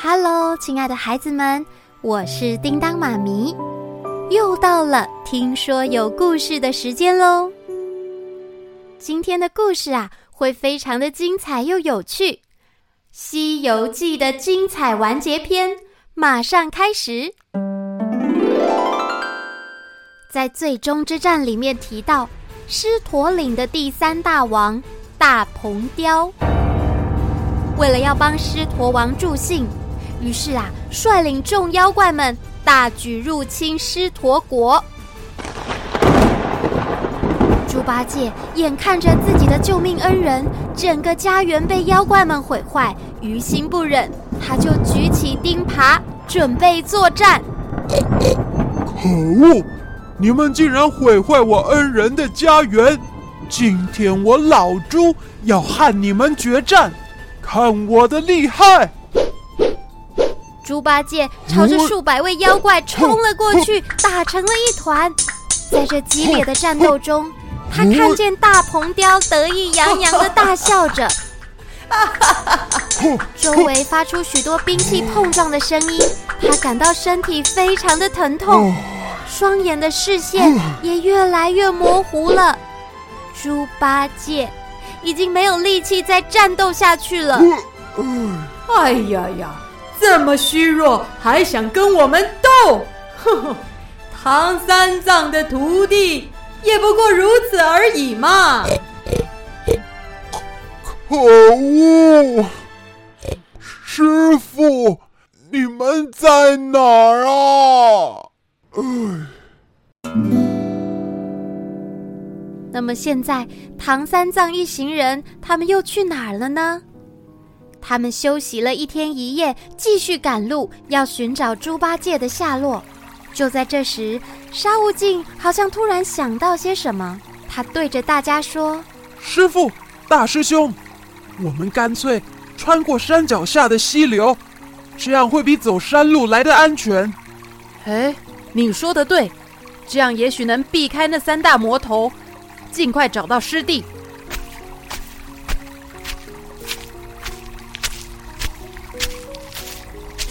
哈喽，亲爱的孩子们，我是叮当妈咪，又到了听说有故事的时间喽。今天的故事啊，会非常的精彩又有趣，《西游记》的精彩完结篇马上开始。在最终之战里面提到，狮驼岭的第三大王大鹏雕，为了要帮狮驼王助兴。于是啊，率领众妖怪们大举入侵狮驼国。猪八戒眼看着自己的救命恩人整个家园被妖怪们毁坏，于心不忍，他就举起钉耙准备作战。可恶！你们竟然毁坏我恩人的家园！今天我老猪要和你们决战，看我的厉害！猪八戒朝着数百位妖怪冲了过去，打成了一团。在这激烈的战斗中，他看见大鹏雕得意洋洋的大笑着，周围发出许多兵器碰撞的声音，他感到身体非常的疼痛，双眼的视线也越来越模糊了。猪八戒已经没有力气再战斗下去了。哎呀呀！这么虚弱，还想跟我们斗？哼哼，唐三藏的徒弟也不过如此而已嘛！可恶！师傅，你们在哪儿啊？哎。那么现在，唐三藏一行人他们又去哪儿了呢？他们休息了一天一夜，继续赶路，要寻找猪八戒的下落。就在这时，沙悟净好像突然想到些什么，他对着大家说：“师傅，大师兄，我们干脆穿过山脚下的溪流，这样会比走山路来的安全。”哎，你说的对，这样也许能避开那三大魔头，尽快找到师弟。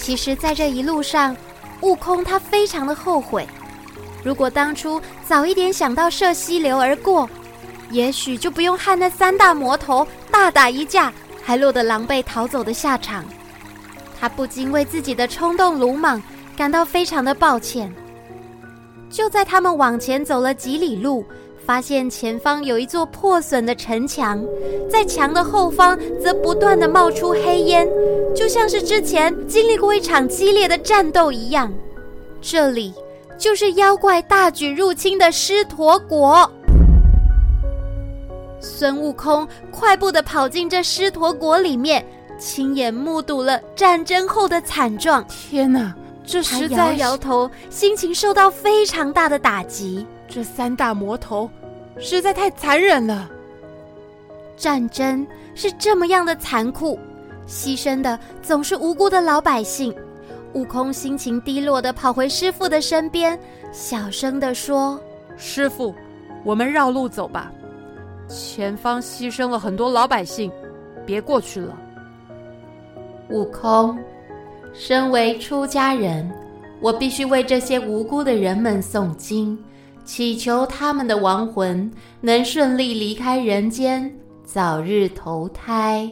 其实，在这一路上，悟空他非常的后悔。如果当初早一点想到涉溪流而过，也许就不用和那三大魔头大打一架，还落得狼狈逃走的下场。他不禁为自己的冲动鲁莽感到非常的抱歉。就在他们往前走了几里路，发现前方有一座破损的城墙，在墙的后方则不断的冒出黑烟，就像是之前经历过一场激烈的战斗一样。这里就是妖怪大举入侵的狮驼国。孙悟空快步的跑进这狮驼国里面，亲眼目睹了战争后的惨状。天哪，这实在……他摇摇头，心情受到非常大的打击。这三大魔头实在太残忍了。战争是这么样的残酷，牺牲的总是无辜的老百姓。悟空心情低落地跑回师傅的身边，小声地说：“师傅，我们绕路走吧。前方牺牲了很多老百姓，别过去了。”悟空，身为出家人，我必须为这些无辜的人们诵经。祈求他们的亡魂能顺利离开人间，早日投胎。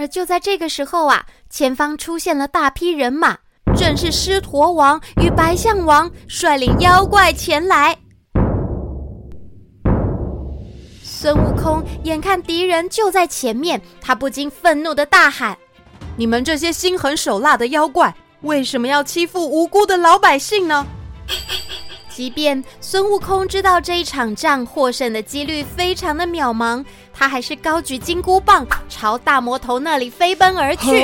而就在这个时候啊，前方出现了大批人马，正是狮驼王与白象王率领妖怪前来。孙悟空眼看敌人就在前面，他不禁愤怒地大喊：“你们这些心狠手辣的妖怪！”为什么要欺负无辜的老百姓呢？即便孙悟空知道这一场仗获胜的几率非常的渺茫，他还是高举金箍棒朝大魔头那里飞奔而去。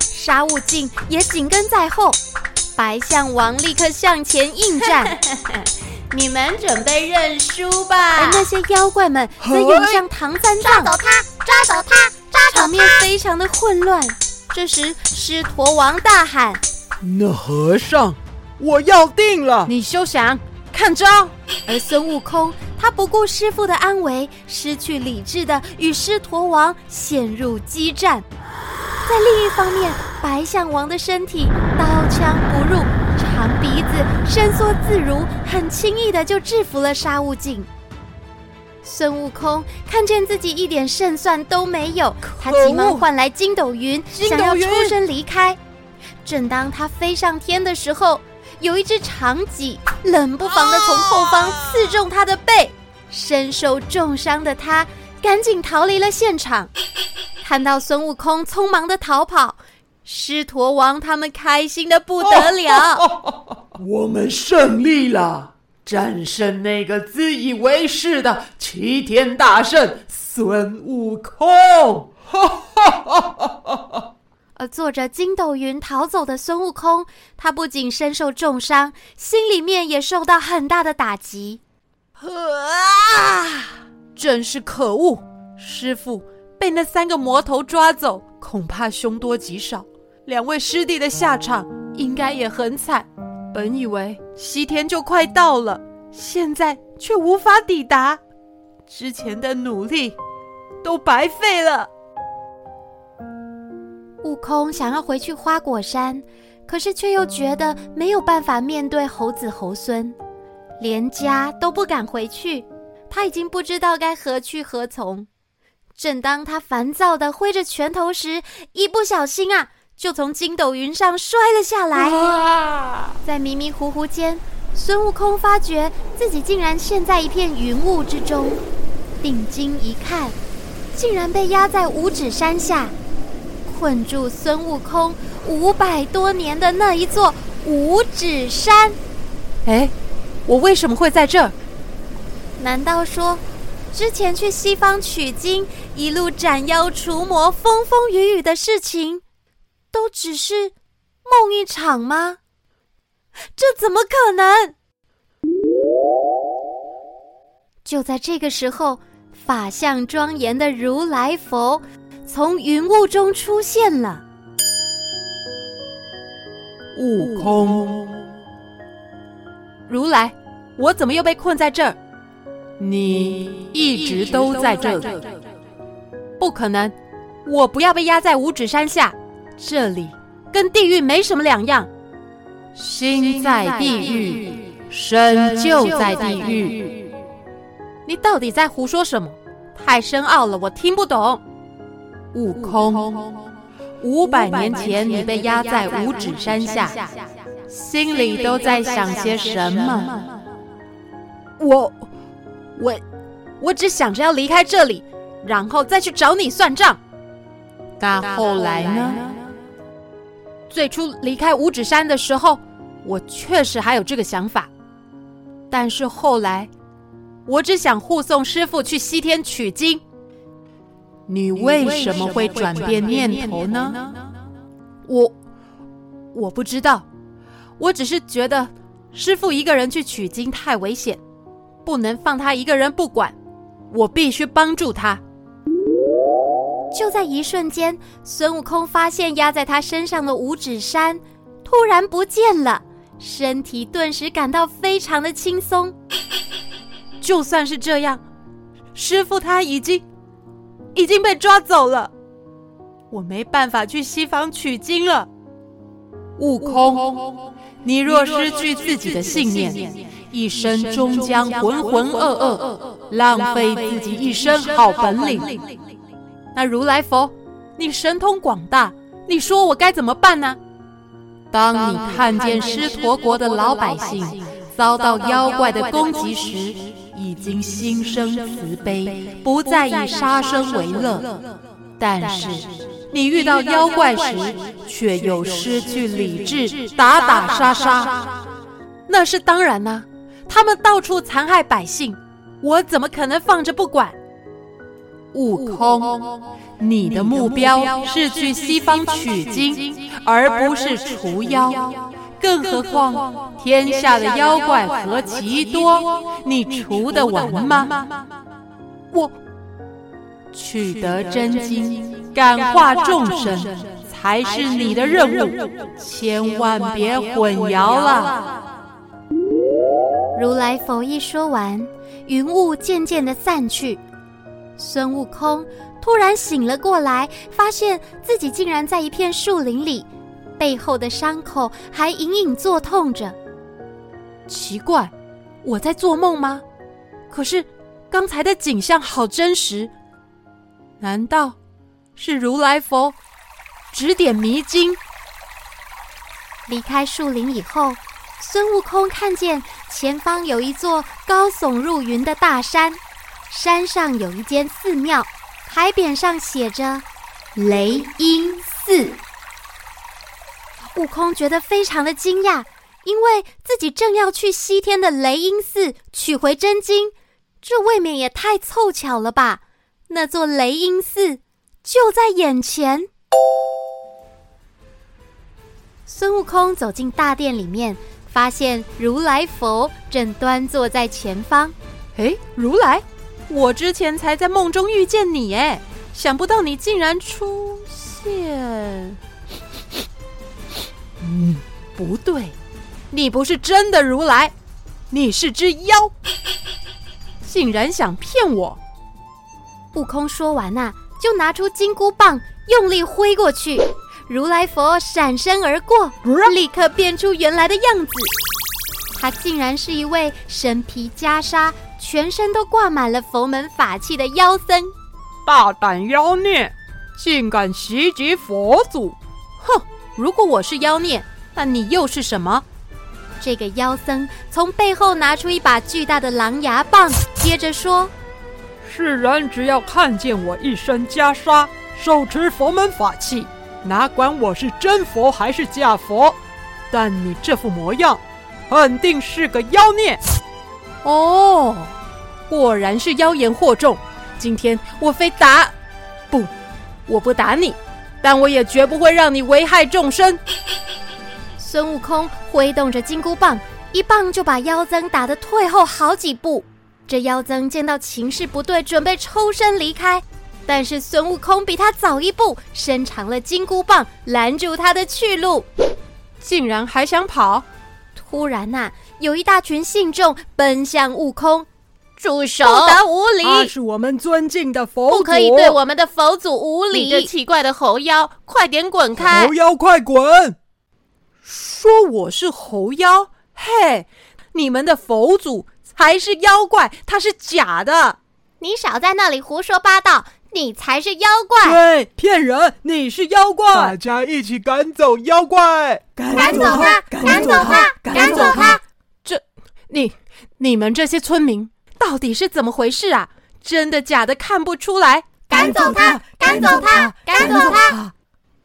沙悟净也紧跟在后，白象王立刻向前应战。你们准备认输吧！而那些妖怪们则涌向唐三藏，抓走他，抓走他，抓走他！场面非常的混乱。这时，狮驼王大喊：“那和尚，我要定了！你休想看招！”而孙悟空，他不顾师傅的安危，失去理智的与狮驼王陷入激战。在另一方面，白象王的身体刀枪不入，长鼻子伸缩自如，很轻易的就制服了沙悟净。孙悟空看见自己一点胜算都没有，他急忙唤来筋斗云，想要抽身离开。正当他飞上天的时候，有一只长戟冷不防的从后方刺中他的背，身受重伤的他赶紧逃离了现场。看到孙悟空匆忙的逃跑，狮驼王他们开心的不得了。我们胜利了。战胜那个自以为是的齐天大圣孙悟空！哈哈哈哈哈！而坐着筋斗云逃走的孙悟空，他不仅身受重伤，心里面也受到很大的打击。啊！真是可恶！师傅被那三个魔头抓走，恐怕凶多吉少。两位师弟的下场应该也很惨。本以为西天就快到了，现在却无法抵达，之前的努力都白费了。悟空想要回去花果山，可是却又觉得没有办法面对猴子猴孙，连家都不敢回去。他已经不知道该何去何从。正当他烦躁的挥着拳头时，一不小心啊！就从筋斗云上摔了下来，在迷迷糊糊间，孙悟空发觉自己竟然陷在一片云雾之中，定睛一看，竟然被压在五指山下，困住孙悟空五百多年的那一座五指山。哎，我为什么会在这儿？难道说，之前去西方取经，一路斩妖除魔，风风雨雨的事情，都只是梦一场吗？这怎么可能？就在这个时候，法相庄严的如来佛从云雾中出现了。悟空，如来，我怎么又被困在这儿？你一直都在这里。不可能，我不要被压在五指山下。这里跟地狱没什么两样，心在地狱，身就在地狱。你到底在胡说什么？太深奥了，我听不懂。悟空，五百年前你被压在五指山下，心里都在想些什么？我，我，我只想着要离开这里，然后再去找你算账。那后来呢？最初离开五指山的时候，我确实还有这个想法，但是后来，我只想护送师傅去西天取经。你为什么会转变念头呢？我我不知道，我只是觉得师傅一个人去取经太危险，不能放他一个人不管，我必须帮助他。就在一瞬间，孙悟空发现压在他身上的五指山突然不见了，身体顿时感到非常的轻松。就算是这样，师傅他已经已经被抓走了，我没办法去西方取经了。悟空，你若失去自己的信念，一生终将浑浑噩噩，浪费自己一身好本领。那如来佛，你神通广大，你说我该怎么办呢？当你看见狮驼国的老百姓遭到妖怪的攻击时，已经心生慈悲，不再以杀生为乐。但是你遇到妖怪时，却又失去理智，打打杀杀。那是当然呢，他们到处残害百姓，我怎么可能放着不管？悟空，你的目标是去西方取经，而不是除妖。更何况，天下的妖怪何其多，你除得完吗？我取得真经，感化众生，才是你的任务，千万别混淆了。如来佛一说完，云雾渐渐的散去。孙悟空突然醒了过来，发现自己竟然在一片树林里，背后的伤口还隐隐作痛着。奇怪，我在做梦吗？可是刚才的景象好真实，难道是如来佛指点迷津？离开树林以后，孙悟空看见前方有一座高耸入云的大山。山上有一间寺庙，牌匾上写着“雷音寺”。悟空觉得非常的惊讶，因为自己正要去西天的雷音寺取回真经，这未免也太凑巧了吧？那座雷音寺就在眼前。孙悟空走进大殿里面，发现如来佛正端坐在前方。诶，如来！我之前才在梦中遇见你，哎，想不到你竟然出现。嗯，不对，你不是真的如来，你是只妖，竟然想骗我！悟空说完呐、啊，就拿出金箍棒，用力挥过去，如来佛闪身而过，立刻变出原来的样子。他竟然是一位身披袈裟。全身都挂满了佛门法器的妖僧，大胆妖孽，竟敢袭击佛祖！哼！如果我是妖孽，那你又是什么？这个妖僧从背后拿出一把巨大的狼牙棒，接着说：“世人只要看见我一身袈裟，手持佛门法器，哪管我是真佛还是假佛，但你这副模样，肯定是个妖孽。”哦，果然是妖言惑众！今天我非打不，我不打你，但我也绝不会让你危害众生。孙悟空挥动着金箍棒，一棒就把妖僧打得退后好几步。这妖僧见到情势不对，准备抽身离开，但是孙悟空比他早一步，伸长了金箍棒拦住他的去路，竟然还想跑！突然呐、啊，有一大群信众奔向悟空，住手！不得无礼！他是我们尊敬的佛祖，不可以对我们的佛祖无礼！你这奇怪的猴妖，快点滚开！猴妖，快滚！说我是猴妖？嘿，你们的佛祖才是妖怪，他是假的！你少在那里胡说八道！你才是妖怪！对，骗人！你是妖怪！大家一起赶走妖怪！赶走他！赶走他！赶走他！这，你你们这些村民到底是怎么回事啊？真的假的看不出来！赶走他！赶走他！赶走他！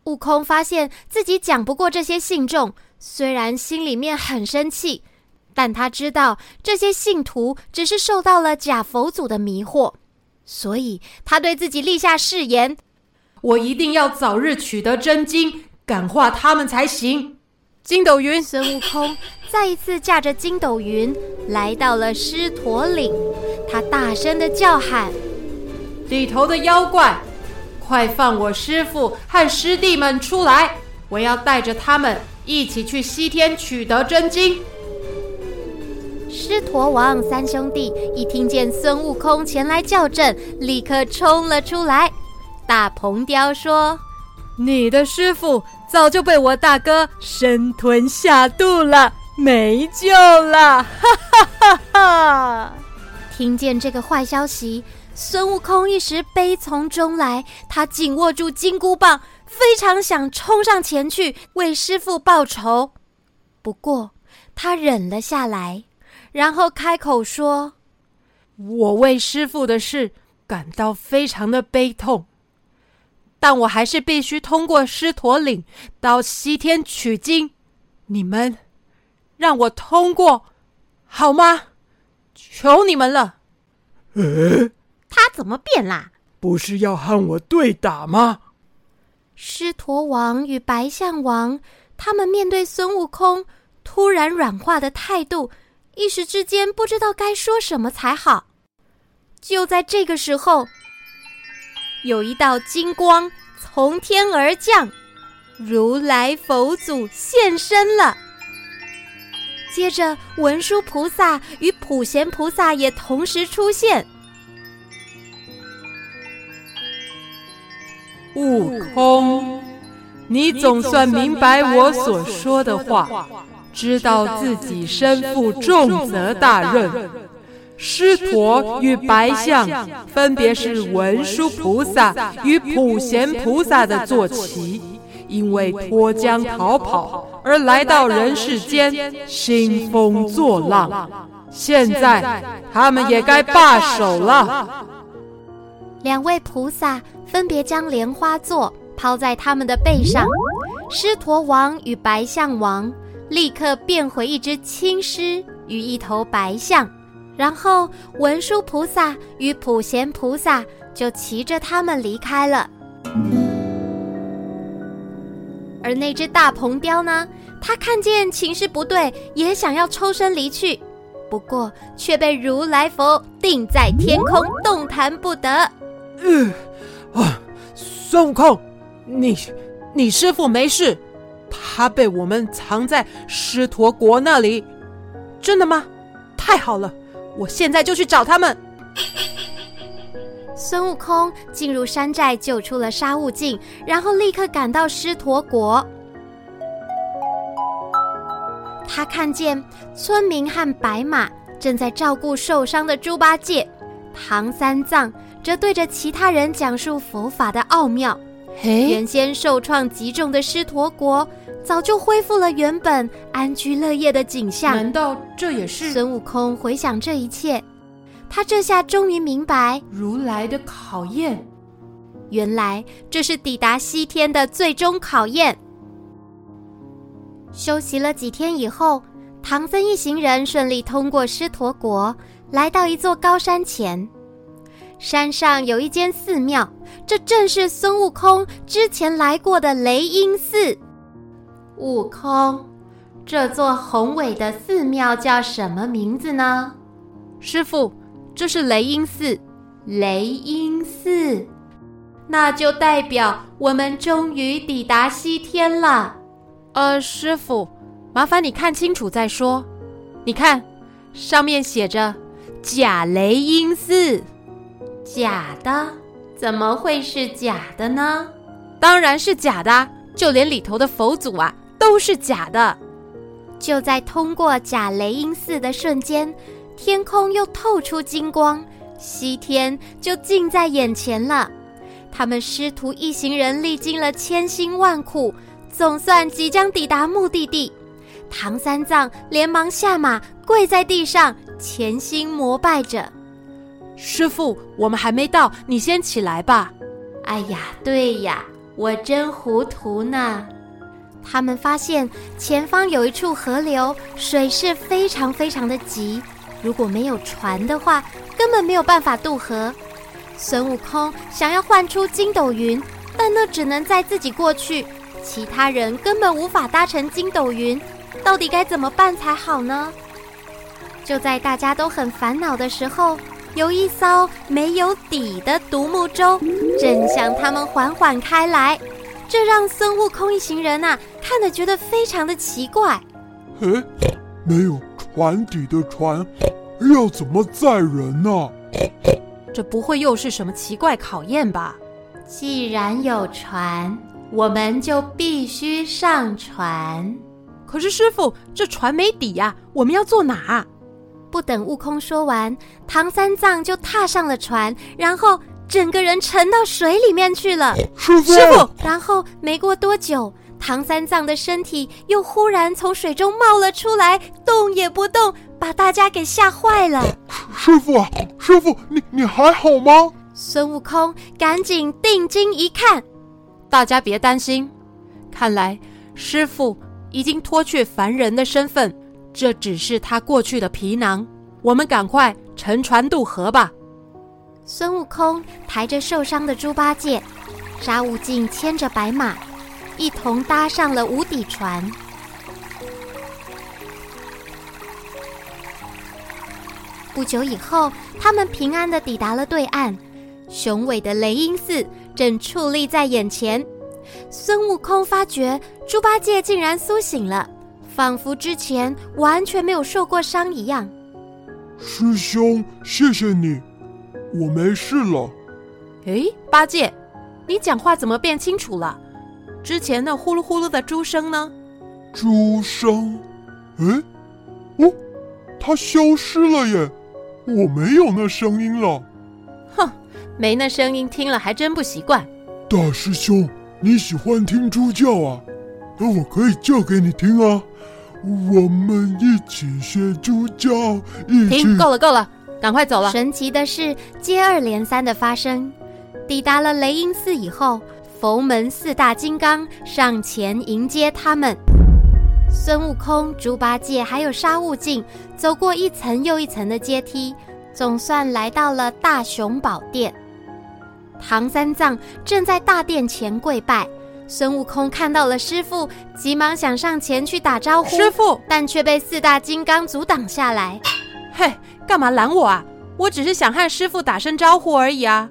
悟空发现自己讲不过这些信众，虽然心里面很生气，但他知道这些信徒只是受到了假佛祖的迷惑。所以，他对自己立下誓言：“我一定要早日取得真经，感化他们才行。”筋斗云，孙悟空再一次驾着筋斗云来到了狮驼岭，他大声的叫喊：“里头的妖怪，快放我师傅和师弟们出来！我要带着他们一起去西天取得真经。”狮驼王三兄弟一听见孙悟空前来叫阵，立刻冲了出来。大鹏雕说：“你的师父早就被我大哥生吞下肚了，没救了！”哈哈哈哈！听见这个坏消息，孙悟空一时悲从中来，他紧握住金箍棒，非常想冲上前去为师傅报仇。不过，他忍了下来。然后开口说：“我为师傅的事感到非常的悲痛，但我还是必须通过狮驼岭到西天取经。你们让我通过好吗？求你们了。”诶，他怎么变啦？不是要和我对打吗？狮驼王与白象王他们面对孙悟空突然软化的态度。一时之间不知道该说什么才好。就在这个时候，有一道金光从天而降，如来佛祖现身了。接着，文殊菩萨与普贤菩萨也同时出现。悟空，你总算明白我所说的话，知道自己身负重责大任。狮驼与白象分别是文殊菩萨与普贤菩萨的坐骑，因为脱缰逃跑而来到人世间兴风作浪。现在他们也该罢手了。两位菩萨分别将莲花座抛在他们的背上，狮驼王与白象王立刻变回一只青狮与一头白象。然后文殊菩萨与普贤菩萨就骑着他们离开了，而那只大鹏雕呢，他看见情势不对，也想要抽身离去，不过却被如来佛定在天空，动弹不得。嗯，啊，孙悟空，你你师父没事，他被我们藏在狮驼国那里，真的吗？太好了。我现在就去找他们。孙悟空进入山寨，救出了沙悟净，然后立刻赶到狮驼国。他看见村民和白马正在照顾受伤的猪八戒，唐三藏则对着其他人讲述佛法的奥妙。嘿，原先受创极重的狮驼国，早就恢复了原本安居乐业的景象。难道这也是孙悟空回想这一切？他这下终于明白如来的考验。原来这是抵达西天的最终考验。休息了几天以后，唐僧一行人顺利通过狮驼国，来到一座高山前。山上有一间寺庙，这正是孙悟空之前来过的雷音寺。悟空，这座宏伟的寺庙叫什么名字呢？师傅，这是雷音寺。雷音寺，那就代表我们终于抵达西天了。呃，师傅，麻烦你看清楚再说。你看，上面写着“假雷音寺”。假的？怎么会是假的呢？当然是假的，就连里头的佛祖啊。都是假的。就在通过假雷音寺的瞬间，天空又透出金光，西天就近在眼前了。他们师徒一行人历经了千辛万苦，总算即将抵达目的地。唐三藏连忙下马，跪在地上，虔心膜拜着。师傅，我们还没到，你先起来吧。哎呀，对呀，我真糊涂呢。他们发现前方有一处河流，水势非常非常的急，如果没有船的话，根本没有办法渡河。孙悟空想要唤出筋斗云，但那只能载自己过去，其他人根本无法搭乘筋斗云，到底该怎么办才好呢？就在大家都很烦恼的时候，有一艘没有底的独木舟正向他们缓缓开来。这让孙悟空一行人呐、啊、看得觉得非常的奇怪。诶，没有船底的船，要怎么载人呢、啊？这不会又是什么奇怪考验吧？既然有船，我们就必须上船。可是师傅，这船没底呀、啊，我们要坐哪？不等悟空说完，唐三藏就踏上了船，然后。整个人沉到水里面去了，师傅。师傅，然后没过多久，唐三藏的身体又忽然从水中冒了出来，动也不动，把大家给吓坏了。师傅啊，师傅，你你还好吗？孙悟空赶紧定睛一看，大家别担心，看来师傅已经脱去凡人的身份，这只是他过去的皮囊。我们赶快乘船渡河吧。孙悟空抬着受伤的猪八戒，沙悟净牵着白马，一同搭上了无底船。不久以后，他们平安的抵达了对岸，雄伟的雷音寺正矗立在眼前。孙悟空发觉猪八戒竟然苏醒了，仿佛之前完全没有受过伤一样。师兄，谢谢你。我没事了。哎，八戒，你讲话怎么变清楚了？之前那呼噜呼噜的猪声呢？猪声？哎，哦，它消失了耶！我没有那声音了。哼，没那声音，听了还真不习惯。大师兄，你喜欢听猪叫啊？那我可以叫给你听啊！我们一起学猪叫，一起。停，够了，够了，赶快走了。神奇的事，接二连三的发生。抵达了雷音寺以后，佛门四大金刚上前迎接他们。孙悟空、猪八戒还有沙悟净走过一层又一层的阶梯，总算来到了大雄宝殿。唐三藏正在大殿前跪拜。孙悟空看到了师傅，急忙想上前去打招呼，师傅，但却被四大金刚阻挡下来。嘿，干嘛拦我啊？我只是想和师傅打声招呼而已啊。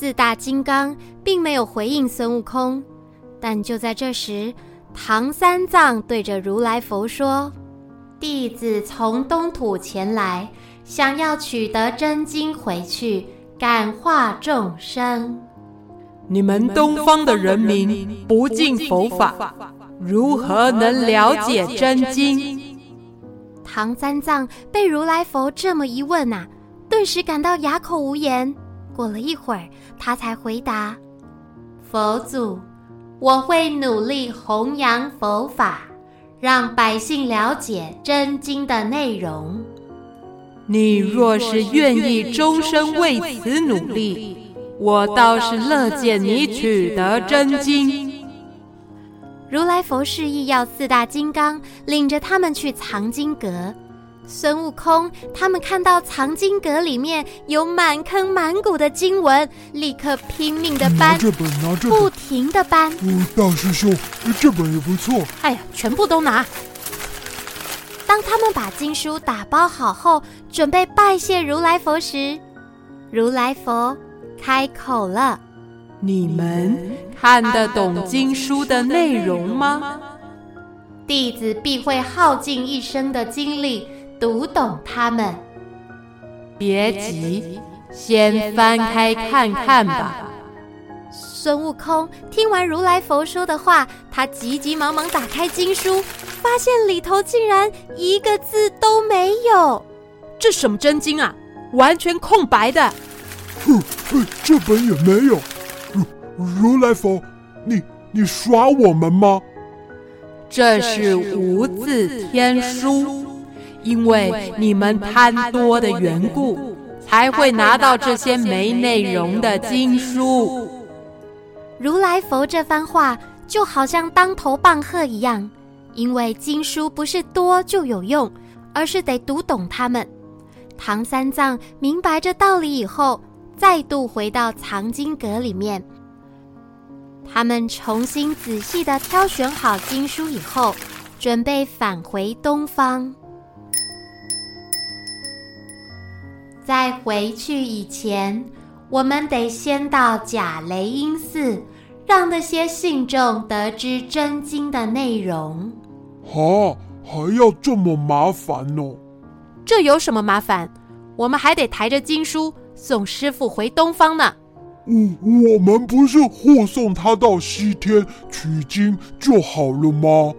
四大金刚并没有回应孙悟空，但就在这时，唐三藏对着如来佛说：“弟子从东土前来，想要取得真经回去，感化众生。你们东方的人民不敬佛法，如何能了解真经？”唐三藏被如来佛这么一问啊，顿时感到哑口无言。过了一会儿，他才回答：“佛祖。”我会努力弘扬佛法，让百姓了解真经的内容。你若是愿意终身为此努力，我倒是乐见你取得真经。如来佛示意要四大金刚领着他们去藏经阁。孙悟空他们看到藏经阁里面有满坑满谷的经文，立刻拼命的搬，拿这本，拿这本，不停的搬。哦，大师兄，这本也不错。哎呀，全部都拿。当他们把经书打包好后，准备拜谢如来佛时，如来佛开口了：“你们看得懂经书的内容吗？弟子必会耗尽一生的精力。”读懂他们，别急，先翻开看看吧。孙悟空听完如来佛说的话，他急急忙忙打开经书，发现里头竟然一个字都没有。这什么真经啊？完全空白的。哼，这本也没有。如如来佛，你你耍我们吗？这是无字天书。因为你们贪多的缘故，才会拿到这些没内容的经书。如来佛这番话就好像当头棒喝一样，因为经书不是多就有用，而是得读懂它们。唐三藏明白这道理以后，再度回到藏经阁里面。他们重新仔细的挑选好经书以后，准备返回东方。在回去以前，我们得先到假雷音寺，让那些信众得知真经的内容。哈，还要这么麻烦呢？这有什么麻烦？我们还得抬着经书送师傅回东方呢。嗯，我们不是护送他到西天取经就好了吗？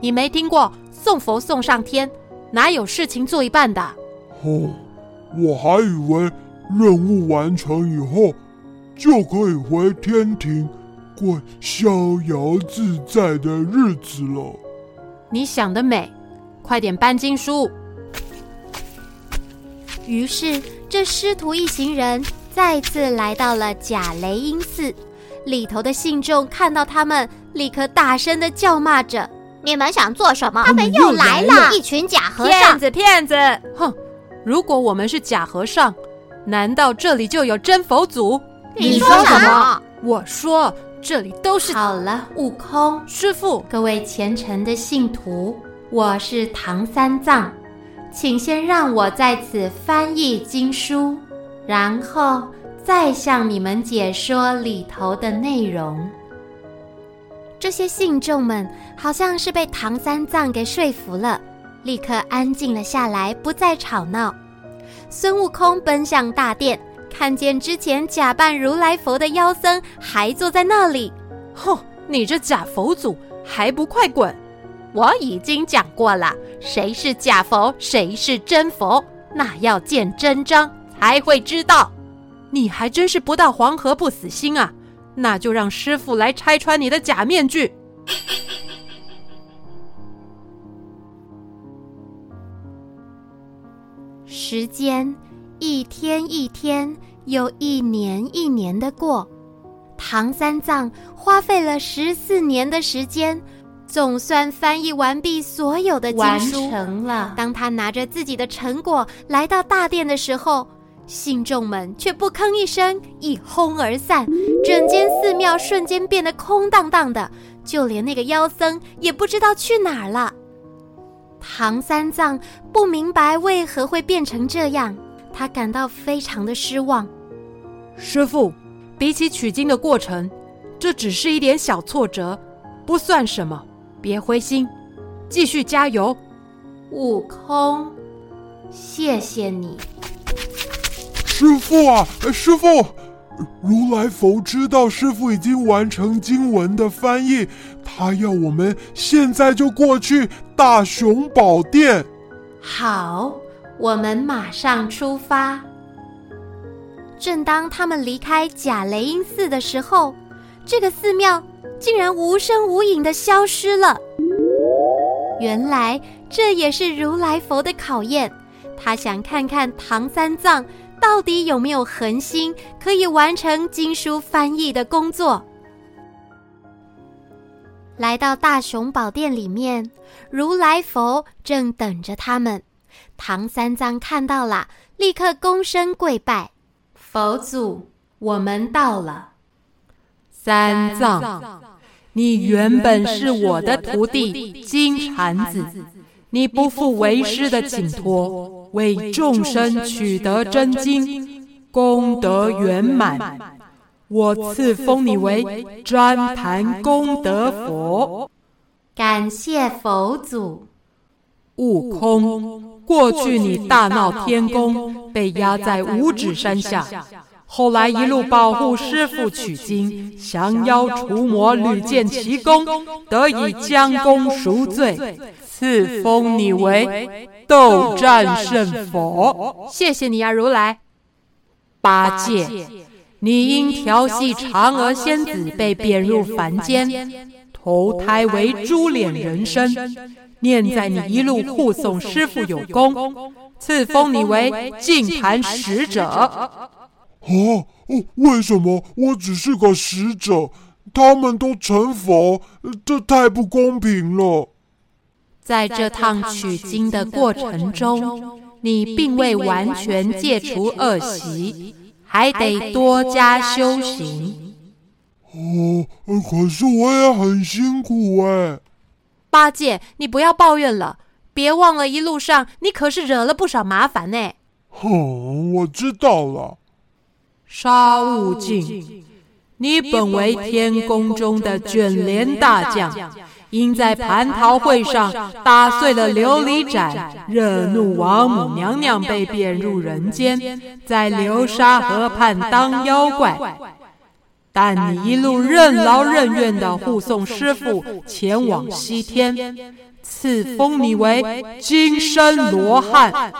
你没听过送佛送上天，哪有事情做一半的？哦。我还以为任务完成以后就可以回天庭过逍遥自在的日子了。你想得美，快点搬经书。于是，这师徒一行人再次来到了假雷音寺。里头的信众看到他们，立刻大声的叫骂着：“你们想做什么？他们又来了！一群假和尚，骗子，骗子！哼！”如果我们是假和尚，难道这里就有真佛祖？你说什么？我说这里都是。好了，悟空师傅，各位虔诚的信徒，我是唐三藏，请先让我在此翻译经书，然后再向你们解说里头的内容。这些信众们好像是被唐三藏给说服了。立刻安静了下来，不再吵闹。孙悟空奔向大殿，看见之前假扮如来佛的妖僧还坐在那里。哼，你这假佛祖还不快滚！我已经讲过了，谁是假佛，谁是真佛，那要见真章才会知道。你还真是不到黄河不死心啊！那就让师傅来拆穿你的假面具。时间一天一天，又一年一年的过，唐三藏花费了十四年的时间，总算翻译完毕所有的经书。完成了。当他拿着自己的成果来到大殿的时候，信众们却不吭一声，一哄而散，整间寺庙瞬间变得空荡荡的，就连那个妖僧也不知道去哪儿了。唐三藏不明白为何会变成这样，他感到非常的失望。师傅，比起取经的过程，这只是一点小挫折，不算什么，别灰心，继续加油。悟空，谢谢你。师傅啊，师父，如来佛知道师父已经完成经文的翻译，他要我们现在就过去大雄宝殿。好，我们马上出发。正当他们离开假雷音寺的时候，这个寺庙竟然无声无影地消失了。原来这也是如来佛的考验，他想看看唐三藏。到底有没有恒心可以完成经书翻译的工作？来到大雄宝殿里面，如来佛正等着他们。唐三藏看到了，立刻躬身跪拜：“佛祖，我们到了。”三藏，你原本是我的徒弟金蝉子。你不负为师的请托，为众生取得真经，功德圆满，我赐封你为旃檀功德佛。感谢佛祖。悟空，过去你大闹天宫，被压在五指山下，后来一路保护师傅取经，降妖除魔，屡建奇功，得以将功赎罪。赐封你为斗战胜佛，谢谢你啊，如来。八戒，你因调戏嫦娥仙子被贬入凡间，投胎为猪脸人身。念在你一路护送师傅有功，赐封你为净坛使者。啊，为什么我只是个使者，他们都成佛？这太不公平了。在这趟取经的过程中，你并未完全戒除恶习，还得多加修行。哦，可是我也很辛苦哎。八戒，你不要抱怨了，别忘了一路上你可是惹了不少麻烦呢。哼，我知道了。沙悟净，你本为天宫中的卷帘大将。因在蟠桃会上打碎了琉璃盏，惹怒王母娘娘，被贬入人间，在流沙河畔当妖怪。但你一路任劳任怨地护送师父前往西天，赐封你为金身罗汉。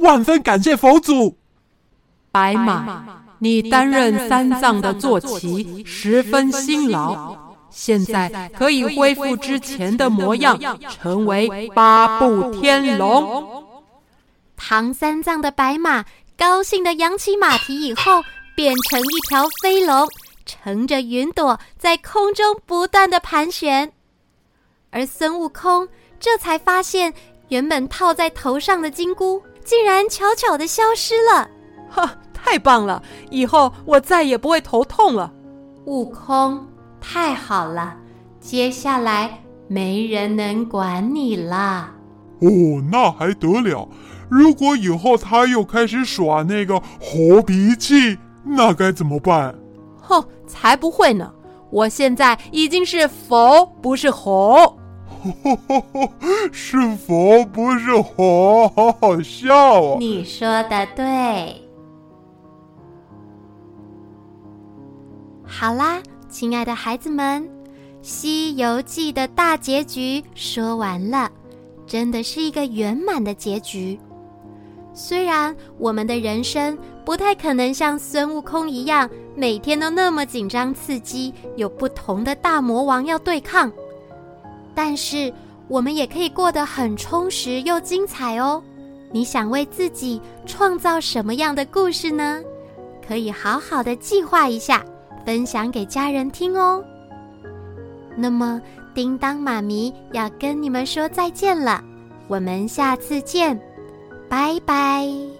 万分感谢佛祖。白马，你担任三藏的坐骑，十分辛劳。现在可以恢复之前的模样，成为八部天龙。唐三藏的白马高兴地扬起马蹄以后，变成一条飞龙，乘着云朵在空中不断地盘旋。而孙悟空这才发现，原本套在头上的金箍竟然悄悄地消失了。哈，太棒了！以后我再也不会头痛了。悟空。太好了，接下来没人能管你了。哦，那还得了？如果以后他又开始耍那个猴脾气，那该怎么办？哼，才不会呢！我现在已经是佛，不是猴。是佛，不是猴，好好笑哦。你说的对。好啦，亲爱的孩子们，《西游记》的大结局说完了，真的是一个圆满的结局。虽然我们的人生不太可能像孙悟空一样，每天都那么紧张刺激，有不同的大魔王要对抗，但是我们也可以过得很充实又精彩哦。你想为自己创造什么样的故事呢？可以好好的计划一下，分享给家人听哦。那么，叮当妈咪要跟你们说再见了，我们下次见。拜拜。